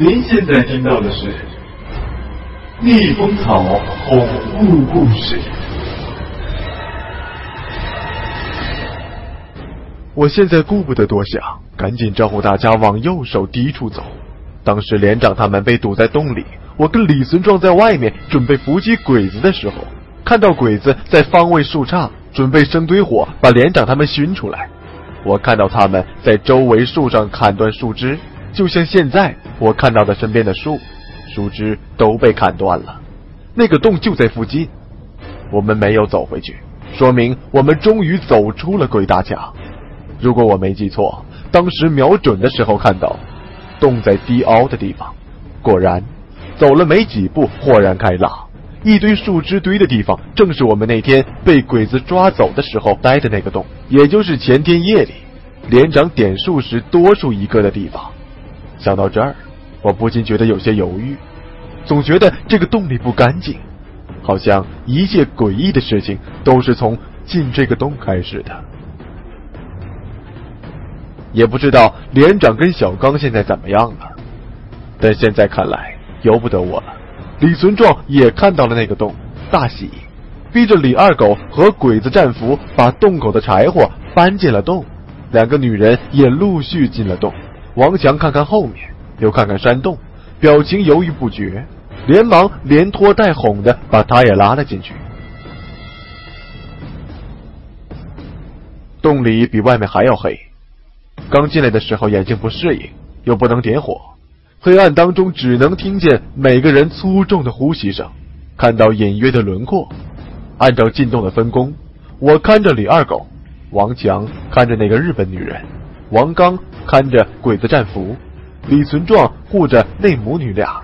您现在听到的是《逆风草恐怖故事》。我现在顾不得多想，赶紧招呼大家往右手低处走。当时连长他们被堵在洞里，我跟李存壮在外面准备伏击鬼子的时候，看到鬼子在方位树杈准备生堆火，把连长他们熏出来。我看到他们在周围树上砍断树枝。就像现在我看到的身边的树，树枝都被砍断了。那个洞就在附近，我们没有走回去，说明我们终于走出了鬼大墙。如果我没记错，当时瞄准的时候看到洞在低凹的地方。果然，走了没几步，豁然开朗，一堆树枝堆的地方，正是我们那天被鬼子抓走的时候待的那个洞，也就是前天夜里连长点数时多数一个的地方。想到这儿，我不禁觉得有些犹豫，总觉得这个洞里不干净，好像一切诡异的事情都是从进这个洞开始的。也不知道连长跟小刚现在怎么样了，但现在看来由不得我了。李存壮也看到了那个洞，大喜，逼着李二狗和鬼子战俘把洞口的柴火搬进了洞，两个女人也陆续进了洞。王强看看后面，又看看山洞，表情犹豫不决，连忙连拖带哄的把他也拉了进去。洞里比外面还要黑，刚进来的时候眼睛不适应，又不能点火，黑暗当中只能听见每个人粗重的呼吸声，看到隐约的轮廓。按照进洞的分工，我看着李二狗，王强看着那个日本女人，王刚。看着鬼子战俘，李存壮护着那母女俩，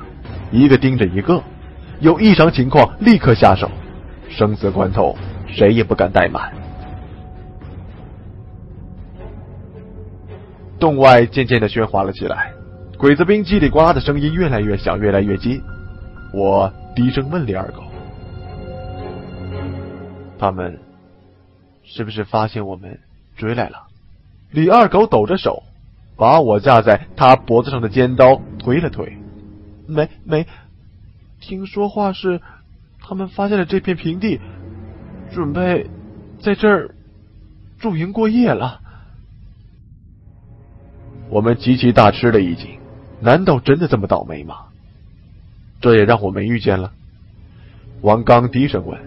一个盯着一个，有异常情况立刻下手，生死关头谁也不敢怠慢。洞外渐渐的喧哗了起来，鬼子兵叽里呱啦的声音越来越响，越来越近。我低声问李二狗：“他们是不是发现我们追来了？”李二狗抖着手。把我架在他脖子上的尖刀推了推，没没，听说话是他们发现了这片平地，准备在这儿驻营过夜了。我们极其大吃了一惊，难道真的这么倒霉吗？这也让我没遇见了。王刚低声问：“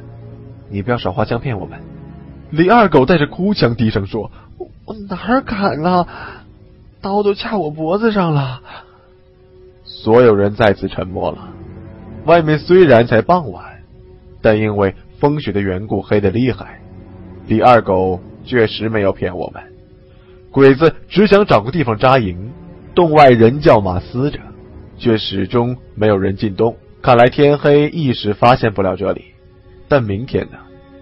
你不要耍花枪骗我们。”李二狗带着哭腔低声说：“我哪儿敢啊！”刀都掐我脖子上了，所有人再次沉默了。外面虽然才傍晚，但因为风雪的缘故，黑得厉害。李二狗确实没有骗我们，鬼子只想找个地方扎营，洞外人叫马嘶着，却始终没有人进洞。看来天黑一时发现不了这里，但明天呢？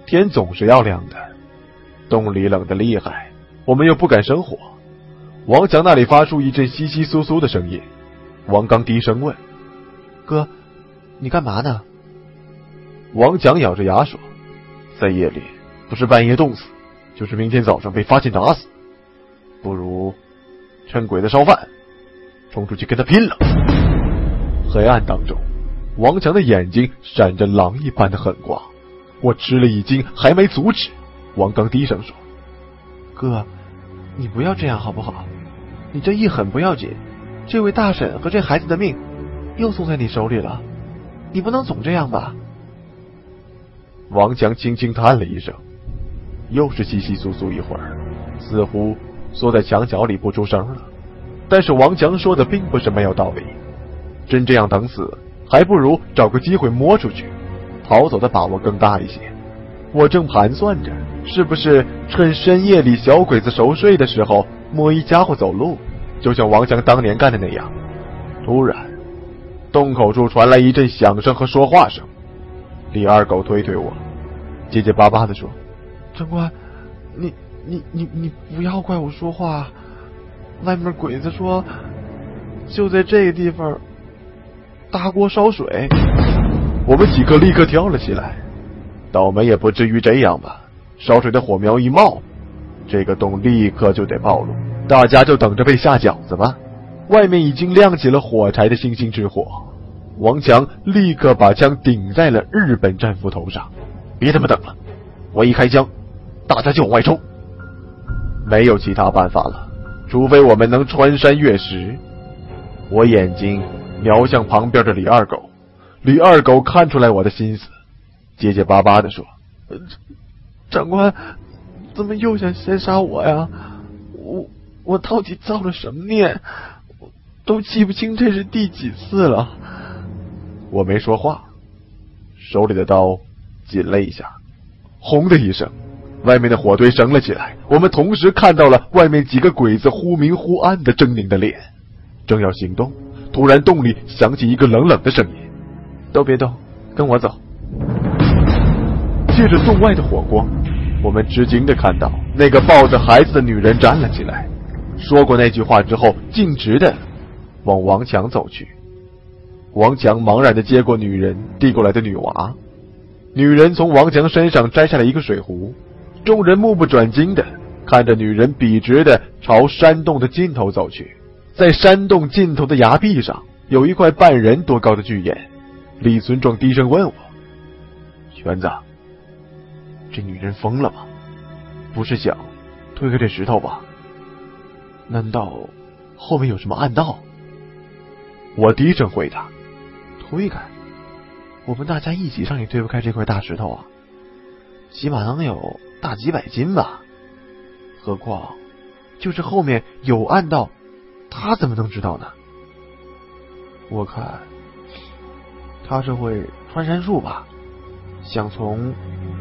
天总是要亮的。洞里冷得厉害，我们又不敢生火。王强那里发出一阵窸窸窣窣的声音，王刚低声问：“哥。”你干嘛呢？王强咬着牙说：“在夜里，不是半夜冻死，就是明天早上被发现打死。不如趁鬼子烧饭，冲出去跟他拼了！”黑暗当中，王强的眼睛闪着狼一般的狠光。我吃了一惊，还没阻止，王刚低声说：“哥，你不要这样好不好？你这一狠不要紧，这位大婶和这孩子的命又送在你手里了。”你不能总这样吧？王强轻轻叹了一声，又是稀稀疏疏一会儿，似乎缩在墙角里不出声了。但是王强说的并不是没有道理，真这样等死，还不如找个机会摸出去，逃走的把握更大一些。我正盘算着，是不是趁深夜里小鬼子熟睡的时候摸一家伙走路，就像王强当年干的那样。突然。洞口处传来一阵响声和说话声，李二狗推推我，结结巴巴的说：“长官，你你你你不要怪我说话，外面鬼子说就在这个地方大锅烧水。”我们几个立刻跳了起来，倒霉也不至于这样吧？烧水的火苗一冒，这个洞立刻就得暴露，大家就等着被下饺子吧。外面已经亮起了火柴的星星之火，王强立刻把枪顶在了日本战俘头上。别他妈等了，我一开枪，大家就往外冲。没有其他办法了，除非我们能穿山越石。我眼睛瞄向旁边的李二狗，李二狗看出来我的心思，结结巴巴的说：“长官，怎么又想先杀我呀？我我到底造了什么孽？”我都记不清这是第几次了。我没说话，手里的刀紧了一下，轰的一声，外面的火堆升了起来。我们同时看到了外面几个鬼子忽明忽暗的狰狞的脸。正要行动，突然洞里响起一个冷冷的声音：“都别动，跟我走。”借着洞外的火光，我们吃惊的看到那个抱着孩子的女人站了起来。说过那句话之后，径直的。往王强走去，王强茫然的接过女人递过来的女娃，女人从王强身上摘下来一个水壶，众人目不转睛的看着女人笔直的朝山洞的尽头走去，在山洞尽头的崖壁上有一块半人多高的巨岩，李存壮低声问我：“玄子，这女人疯了吗？不是想推开这石头吧？难道后面有什么暗道？”我低声回答：“推开，我们大家一起上也推不开这块大石头啊！起码能有大几百斤吧。何况，就是后面有暗道，他怎么能知道呢？我看，他是会穿山术吧，想从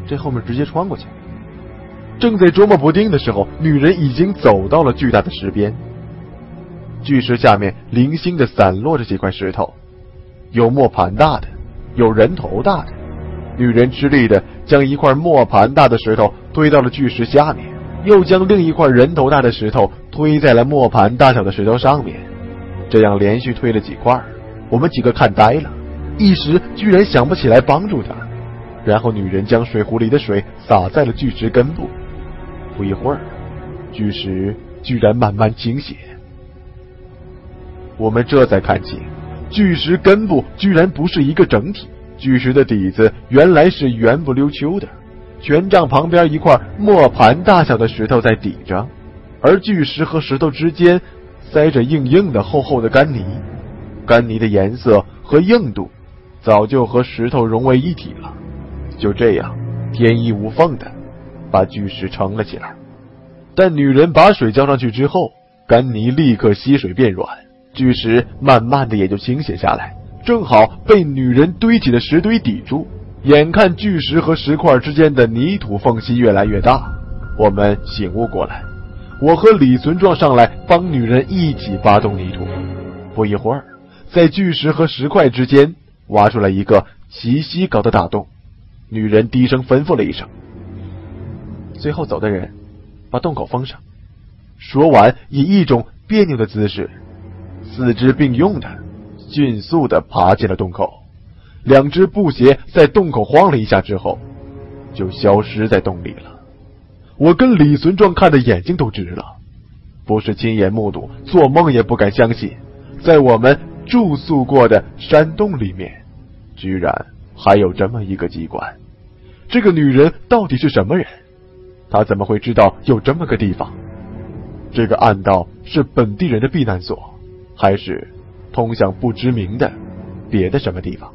这后面直接穿过去。”正在琢磨不定的时候，女人已经走到了巨大的石边。巨石下面零星的散落着几块石头，有磨盘大的，有人头大的。女人吃力的将一块磨盘大的石头推到了巨石下面，又将另一块人头大的石头推在了磨盘大小的石头上面。这样连续推了几块，我们几个看呆了，一时居然想不起来帮助她。然后女人将水壶里的水洒在了巨石根部，不一会儿，巨石居然慢慢倾斜。我们这才看清，巨石根部居然不是一个整体，巨石的底子原来是圆不溜秋的，权杖旁边一块磨盘大小的石头在抵着，而巨石和石头之间塞着硬硬的厚厚的干泥，干泥的颜色和硬度早就和石头融为一体了，就这样天衣无缝的把巨石撑了起来。但女人把水浇上去之后，干泥立刻吸水变软。巨石慢慢的也就倾斜下来，正好被女人堆起的石堆抵住。眼看巨石和石块之间的泥土缝隙越来越大，我们醒悟过来。我和李存壮上来帮女人一起扒动泥土。不一会儿，在巨石和石块之间挖出来一个齐膝高的大洞。女人低声吩咐了一声，最后走的人把洞口封上。说完，以一种别扭的姿势，四肢并用的，迅速的爬进了洞口。两只布鞋在洞口晃了一下之后，就消失在洞里了。我跟李存壮看的眼睛都直了，不是亲眼目睹，做梦也不敢相信，在我们住宿过的山洞里面，居然还有这么一个机关。这个女人到底是什么人？他怎么会知道有这么个地方？这个暗道是本地人的避难所，还是通向不知名的别的什么地方？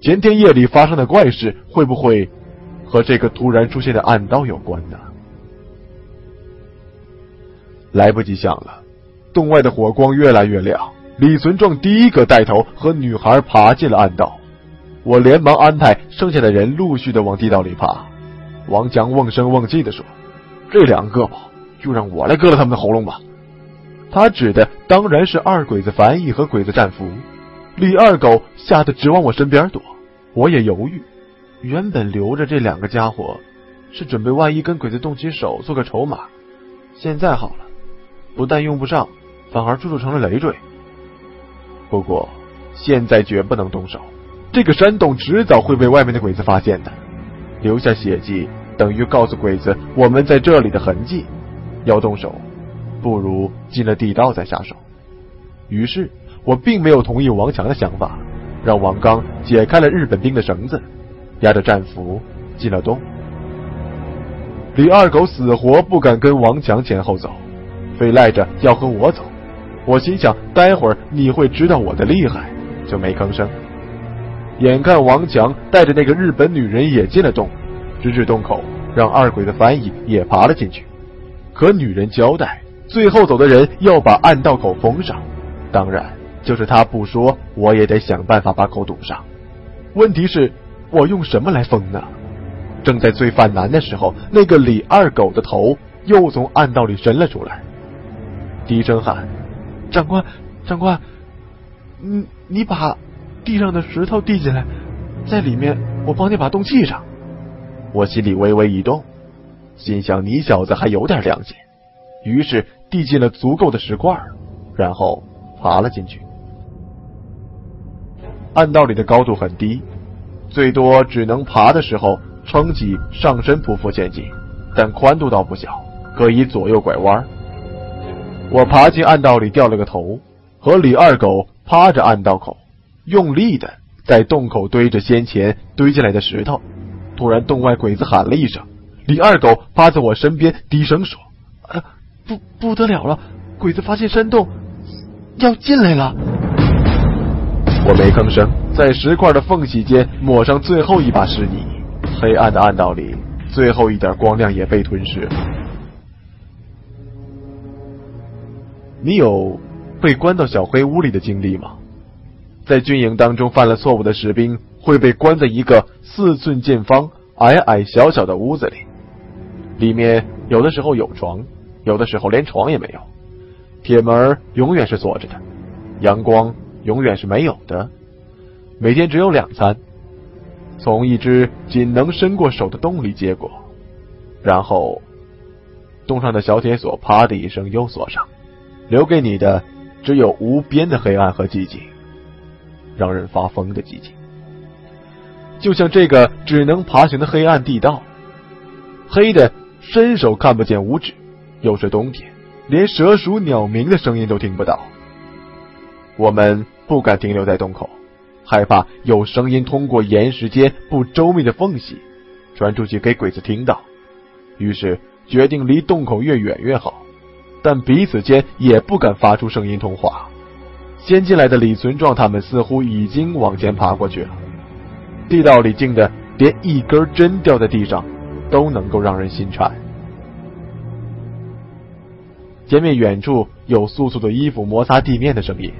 前天夜里发生的怪事，会不会和这个突然出现的暗道有关呢？来不及想了，洞外的火光越来越亮。李存壮第一个带头和女孩爬进了暗道，我连忙安排剩下的人陆续的往地道里爬。王强瓮声瓮气的说：“这两个吧，就让我来割了他们的喉咙吧。”他指的当然是二鬼子翻译和鬼子战俘。李二狗吓得直往我身边躲。我也犹豫，原本留着这两个家伙，是准备万一跟鬼子动起手做个筹码。现在好了，不但用不上，反而处处成了累赘。不过现在绝不能动手，这个山洞迟早会被外面的鬼子发现的，留下血迹等于告诉鬼子我们在这里的痕迹。要动手，不如进了地道再下手。于是我并没有同意王强的想法。让王刚解开了日本兵的绳子，押着战俘进了洞。李二狗死活不敢跟王强前后走，非赖着要和我走。我心想，待会儿你会知道我的厉害，就没吭声。眼看王强带着那个日本女人也进了洞，直至洞口，让二鬼的翻译也爬了进去。可女人交代，最后走的人要把暗道口封上，当然。就是他不说，我也得想办法把口堵上。问题是，我用什么来封呢？正在最犯难的时候，那个李二狗的头又从暗道里伸了出来，低声喊：“长官，长官，你你把地上的石头递进来，在里面我帮你把洞砌上。”我心里微微一动，心想你小子还有点良心，于是递进了足够的石块，然后爬了进去。暗道里的高度很低，最多只能爬的时候撑起上身匍匐前进，但宽度倒不小，可以左右拐弯。我爬进暗道里，掉了个头，和李二狗趴着暗道口，用力的在洞口堆着先前堆进来的石头。突然，洞外鬼子喊了一声，李二狗趴在我身边低声说：“啊，不不得了了，鬼子发现山洞，要进来了。”我没吭声，在石块的缝隙间抹上最后一把湿泥，黑暗的暗道里最后一点光亮也被吞噬了。你有被关到小黑屋里的经历吗？在军营当中犯了错误的士兵会被关在一个四寸见方、矮矮小小的屋子里，里面有的时候有床，有的时候连床也没有，铁门永远是锁着的，阳光。永远是没有的，每天只有两餐，从一只仅能伸过手的洞里接过，然后洞上的小铁锁啪的一声又锁上，留给你的只有无边的黑暗和寂静，让人发疯的寂静。就像这个只能爬行的黑暗地道，黑的伸手看不见五指，又是冬天，连蛇鼠鸟鸣的声音都听不到。我们。不敢停留在洞口，害怕有声音通过岩石间不周密的缝隙传出去给鬼子听到，于是决定离洞口越远越好。但彼此间也不敢发出声音通话。先进来的李存壮他们似乎已经往前爬过去了。地道里静的连一根针掉在地上都能够让人心颤。前面远处有簌簌的衣服摩擦地面的声音。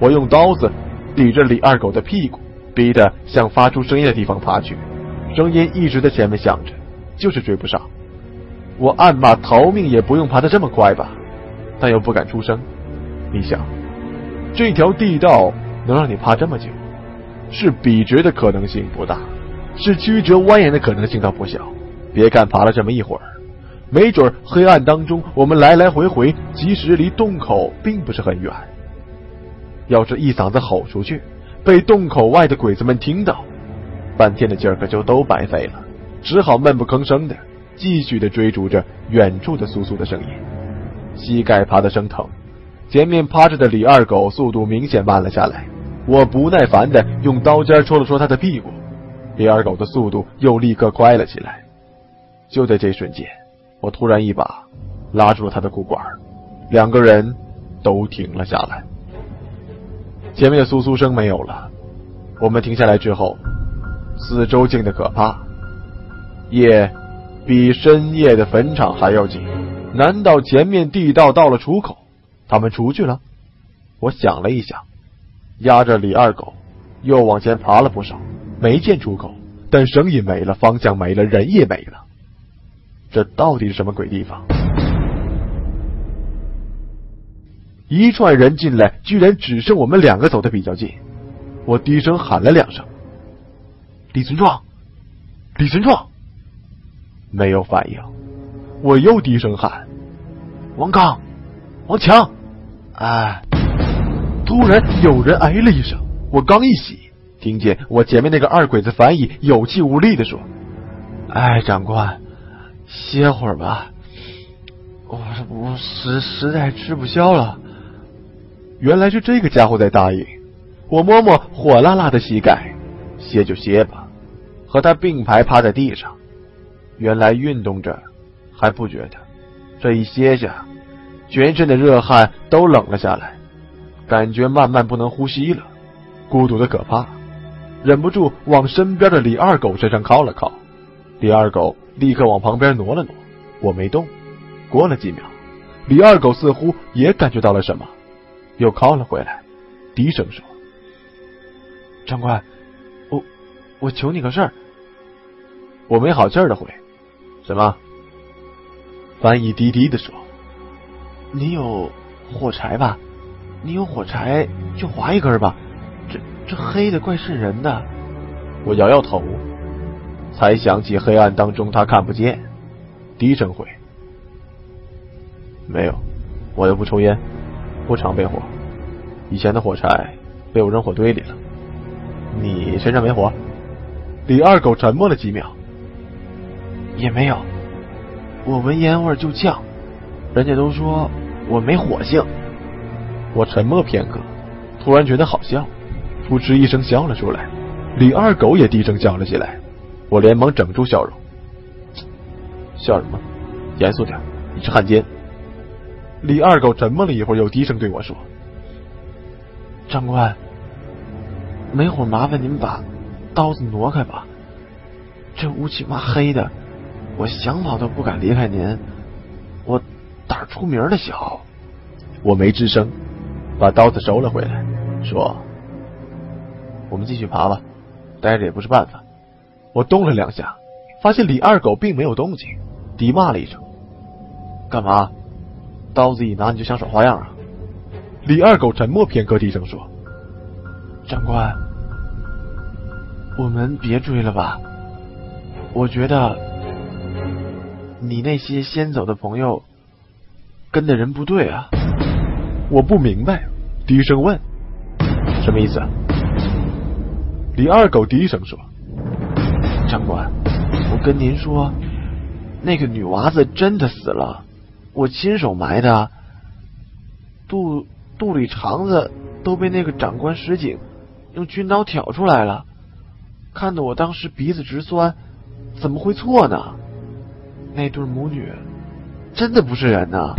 我用刀子抵着李二狗的屁股，逼得向发出声音的地方爬去。声音一直在前面响着，就是追不上。我暗骂逃命也不用爬得这么快吧，但又不敢出声。你想，这条地道能让你爬这么久，是笔直的可能性不大，是曲折蜿蜒的可能性倒不小。别看爬了这么一会儿，没准黑暗当中我们来来回回，即使离洞口并不是很远。要是一嗓子吼出去，被洞口外的鬼子们听到，半天的劲儿可就都白费了。只好闷不吭声的继续的追逐着远处的簌簌的声音，膝盖爬得生疼。前面趴着的李二狗速度明显慢了下来，我不耐烦的用刀尖戳了戳他的屁股，李二狗的速度又立刻快了起来。就在这瞬间，我突然一把拉住了他的裤管，两个人都停了下来。前面的簌簌声没有了，我们停下来之后，四周静的可怕，夜比深夜的坟场还要静。难道前面地道到了出口？他们出去了？我想了一想，压着李二狗又往前爬了不少，没见出口，但声音没了，方向没了，人也没了。这到底是什么鬼地方？一串人进来，居然只剩我们两个走的比较近。我低声喊了两声：“李存壮，李存壮！”没有反应。我又低声喊：“王刚，王强！”哎，突然有人哎了一声，我刚一洗，听见我前面那个二鬼子翻译有气无力的说：“哎，长官。”歇会儿吧，我我实实在吃不消了。原来是这个家伙在答应。我摸摸火辣辣的膝盖，歇就歇吧，和他并排趴在地上。原来运动着还不觉得，这一歇下，全身的热汗都冷了下来，感觉慢慢不能呼吸了，孤独的可怕，忍不住往身边的李二狗身上靠了靠。李二狗。立刻往旁边挪了挪，我没动。过了几秒，李二狗似乎也感觉到了什么，又靠了回来，低声说：“长官，我我求你个事儿。”我没好气儿的回：“什么？”翻译低低的说：“你有火柴吧？你有火柴就划一根吧。这这黑的怪渗人的。”我摇摇头。才想起黑暗当中他看不见，低声回：“没有，我又不抽烟，不常备火。以前的火柴被我扔火堆里了。你身上没火？”李二狗沉默了几秒，也没有。我闻烟味就呛，人家都说我没火性。我沉默片刻，突然觉得好笑，噗嗤一声笑了出来。李二狗也低声笑了起来。我连忙整住笑容，笑什么？严肃点，你是汉奸。李二狗沉默了一会儿，又低声对我说：“长官，没会麻烦您把刀子挪开吧。这乌漆麻黑的，我想跑都不敢离开您。我胆出名的小。”我没吱声，把刀子收了回来，说：“我们继续爬吧，待着也不是办法。”我动了两下，发现李二狗并没有动静，低骂了一声：“干嘛？刀子一拿你就想耍花样啊？”李二狗沉默片刻，低声说：“长官，我们别追了吧。我觉得你那些先走的朋友跟的人不对啊。”我不明白，低声问：“什么意思？”李二狗低声说。长官，我跟您说，那个女娃子真的死了，我亲手埋的，肚肚里肠子都被那个长官石井用军刀挑出来了，看得我当时鼻子直酸，怎么会错呢？那对母女真的不是人呐！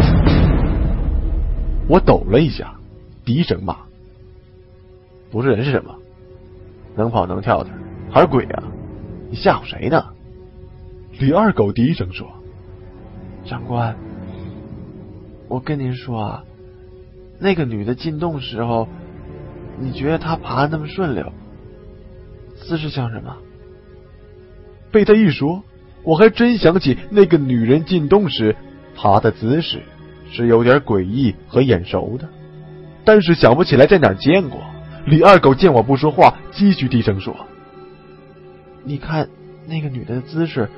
我抖了一下，低声骂：“不是人是什么？能跑能跳的，还是鬼啊？”你吓唬谁呢？李二狗低声说：“长官，我跟您说啊，那个女的进洞时候，你觉得她爬那么顺溜，姿势像什么？被他一说，我还真想起那个女人进洞时爬的姿势是有点诡异和眼熟的，但是想不起来在哪见过。李二狗见我不说话，继续低声说：“你看那个女的姿势，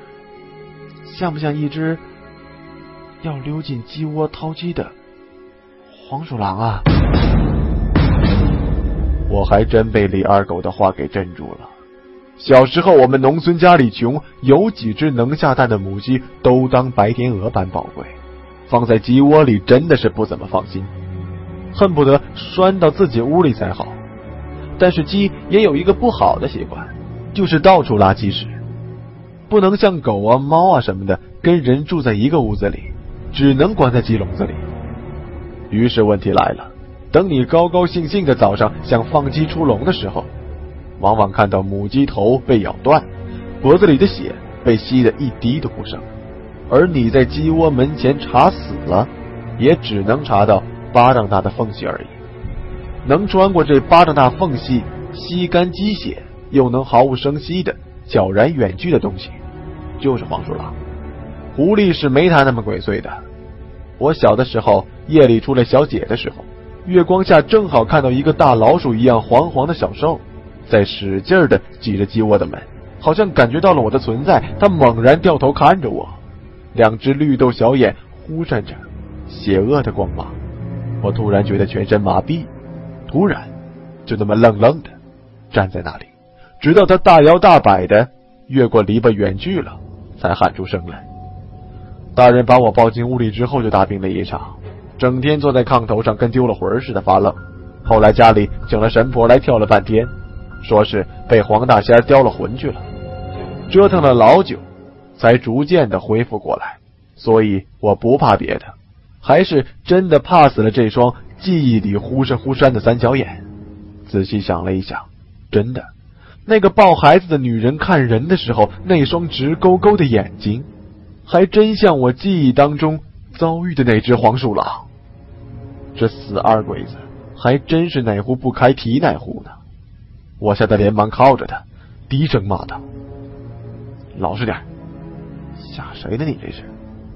像不像一只要溜进鸡窝掏鸡的黄鼠狼啊？”我还真被李二狗的话给镇住了。小时候我们农村家里穷，有几只能下蛋的母鸡都当白天鹅般宝贵，放在鸡窝里真的是不怎么放心，恨不得拴到自己屋里才好。但是鸡也有一个不好的习惯，就是到处拉鸡屎，不能像狗啊、猫啊什么的跟人住在一个屋子里，只能关在鸡笼子里。于是问题来了，等你高高兴兴的早上想放鸡出笼的时候，往往看到母鸡头被咬断，脖子里的血被吸得一滴都不剩，而你在鸡窝门前查死了，也只能查到巴掌大的缝隙而已。能穿过这巴掌大缝隙吸干鸡血，又能毫无声息的悄然远去的东西，就是黄鼠狼。狐狸是没它那么鬼祟的。我小的时候夜里出来小解的时候，月光下正好看到一个大老鼠一样黄黄的小兽，在使劲的挤着鸡窝的门，好像感觉到了我的存在，它猛然掉头看着我，两只绿豆小眼忽闪着邪恶的光芒，我突然觉得全身麻痹。突然，就那么愣愣的站在那里，直到他大摇大摆的越过篱笆远去了，才喊出声来。大人把我抱进屋里之后，就大病了一场，整天坐在炕头上，跟丢了魂似的发愣。后来家里请了神婆来跳了半天，说是被黄大仙叼了魂去了，折腾了老久，才逐渐的恢复过来。所以我不怕别的，还是真的怕死了这双。记忆里忽闪忽闪的三角眼，仔细想了一想，真的，那个抱孩子的女人看人的时候，那双直勾勾的眼睛，还真像我记忆当中遭遇的那只黄鼠狼。这死二鬼子，还真是哪壶不开提哪壶呢！我吓得连忙靠着他，低声骂道：“老实点，吓谁呢？你这是？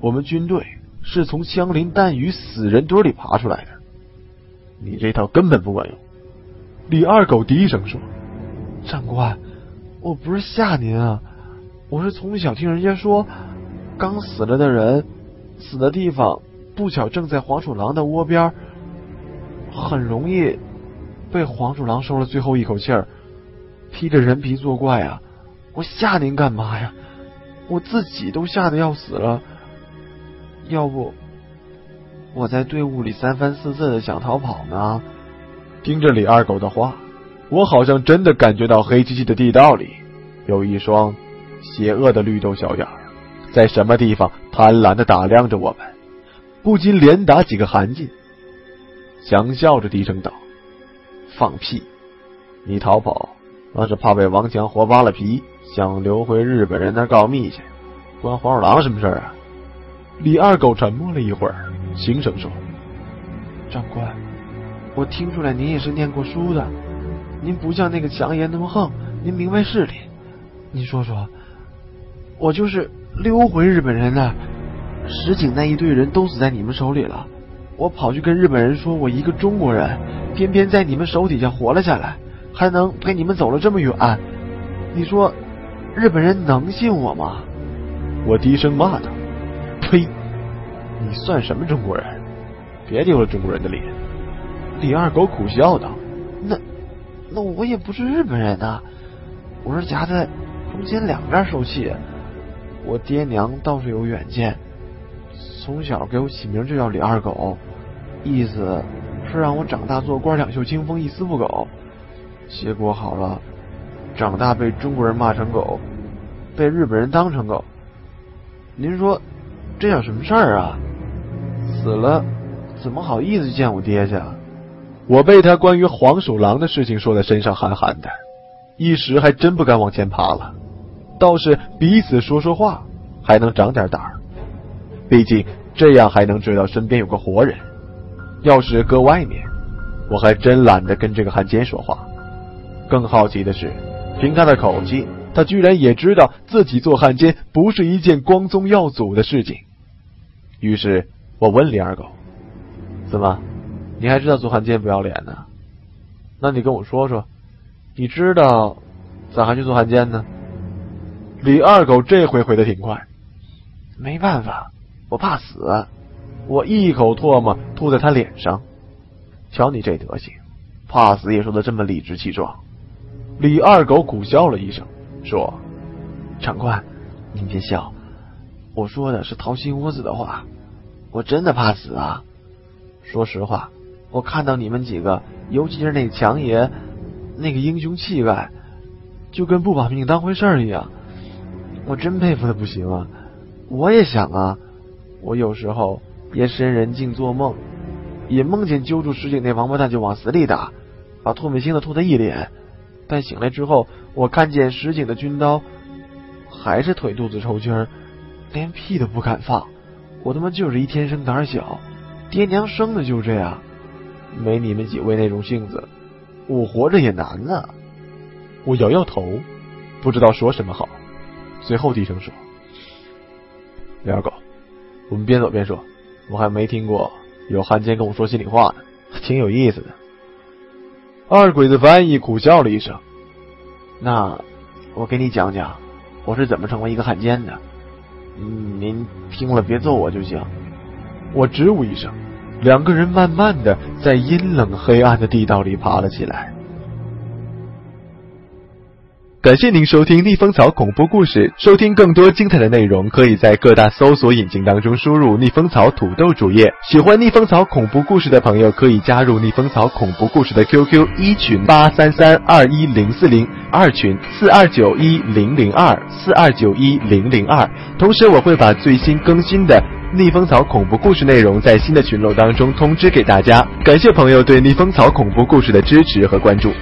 我们军队是从枪林弹雨死人堆里爬出来的。”你这套根本不管用。李二狗低声说：“长官，我不是吓您啊，我是从小听人家说，刚死了的人死的地方不巧正在黄鼠狼的窝边，很容易被黄鼠狼收了最后一口气儿，披着人皮作怪啊！我吓您干嘛呀？我自己都吓得要死了，要不……”我在队伍里三番四次的想逃跑呢。听着李二狗的话，我好像真的感觉到黑漆漆的地道里有一双邪恶的绿豆小眼儿，在什么地方贪婪的打量着我们，不禁连打几个寒噤，强笑着低声道：“放屁！你逃跑那是怕被王强活扒了皮，想留回日本人那告密去，关黄鼠狼什么事啊？”李二狗沉默了一会儿。轻声说：“长官，我听出来您也是念过书的，您不像那个强爷那么横，您明白事理。您说说，我就是溜回日本人的，石井那一队人都死在你们手里了，我跑去跟日本人说我一个中国人，偏偏在你们手底下活了下来，还能陪你们走了这么远，你说日本人能信我吗？”我低声骂道：“呸！”你算什么中国人？别丢了中国人的脸！李二狗苦笑道：“那那我也不是日本人呐，我是夹在中间两边受气。我爹娘倒是有远见，从小给我起名就叫李二狗，意思是让我长大做官两袖清风一丝不苟。结果好了，长大被中国人骂成狗，被日本人当成狗。您说这叫什么事儿啊？”死了，怎么好意思见我爹去？啊我被他关于黄鼠狼的事情说的身上寒寒的，一时还真不敢往前爬了。倒是彼此说说话，还能长点胆儿。毕竟这样还能知道身边有个活人。要是搁外面，我还真懒得跟这个汉奸说话。更好奇的是，凭他的口气，他居然也知道自己做汉奸不是一件光宗耀祖的事情。于是我问李二狗：“怎么，你还知道做汉奸不要脸呢？那你跟我说说，你知道咋还去做汉奸呢？”李二狗这回回的挺快，没办法，我怕死。我一口唾沫吐在他脸上，瞧你这德行，怕死也说的这么理直气壮。李二狗苦笑了一声，说：“长官，您别笑，我说的是掏心窝子的话，我真的怕死啊。说实话，我看到你们几个，尤其是那强爷，那个英雄气概，就跟不把命当回事儿一样。”我真佩服的不行啊！我也想啊，我有时候夜深人静做梦，也梦见揪住石井那王八蛋就往死里打，把唾沫星子吐他一脸。但醒来之后，我看见石井的军刀还是腿肚子抽筋儿，连屁都不敢放。我他妈就是一天生胆小，爹娘生的就这样，没你们几位那种性子，我活着也难呢。我摇摇头，不知道说什么好。最后低声说：“李二狗，我们边走边说。我还没听过有汉奸跟我说心里话呢，挺有意思的。”二鬼子翻译苦笑了一声：“那我给你讲讲我是怎么成为一个汉奸的。嗯，您听了别揍我就行。”我支吾一声，两个人慢慢的在阴冷黑暗的地道里爬了起来。感谢您收听逆风草恐怖故事。收听更多精彩的内容，可以在各大搜索引擎当中输入“逆风草土豆”主页。喜欢逆风草恐怖故事的朋友，可以加入逆风草恐怖故事的 QQ 一群八三三二一零四零，二群四二九一零零二四二九一零零二。同时，我会把最新更新的逆风草恐怖故事内容在新的群落当中通知给大家。感谢朋友对逆风草恐怖故事的支持和关注。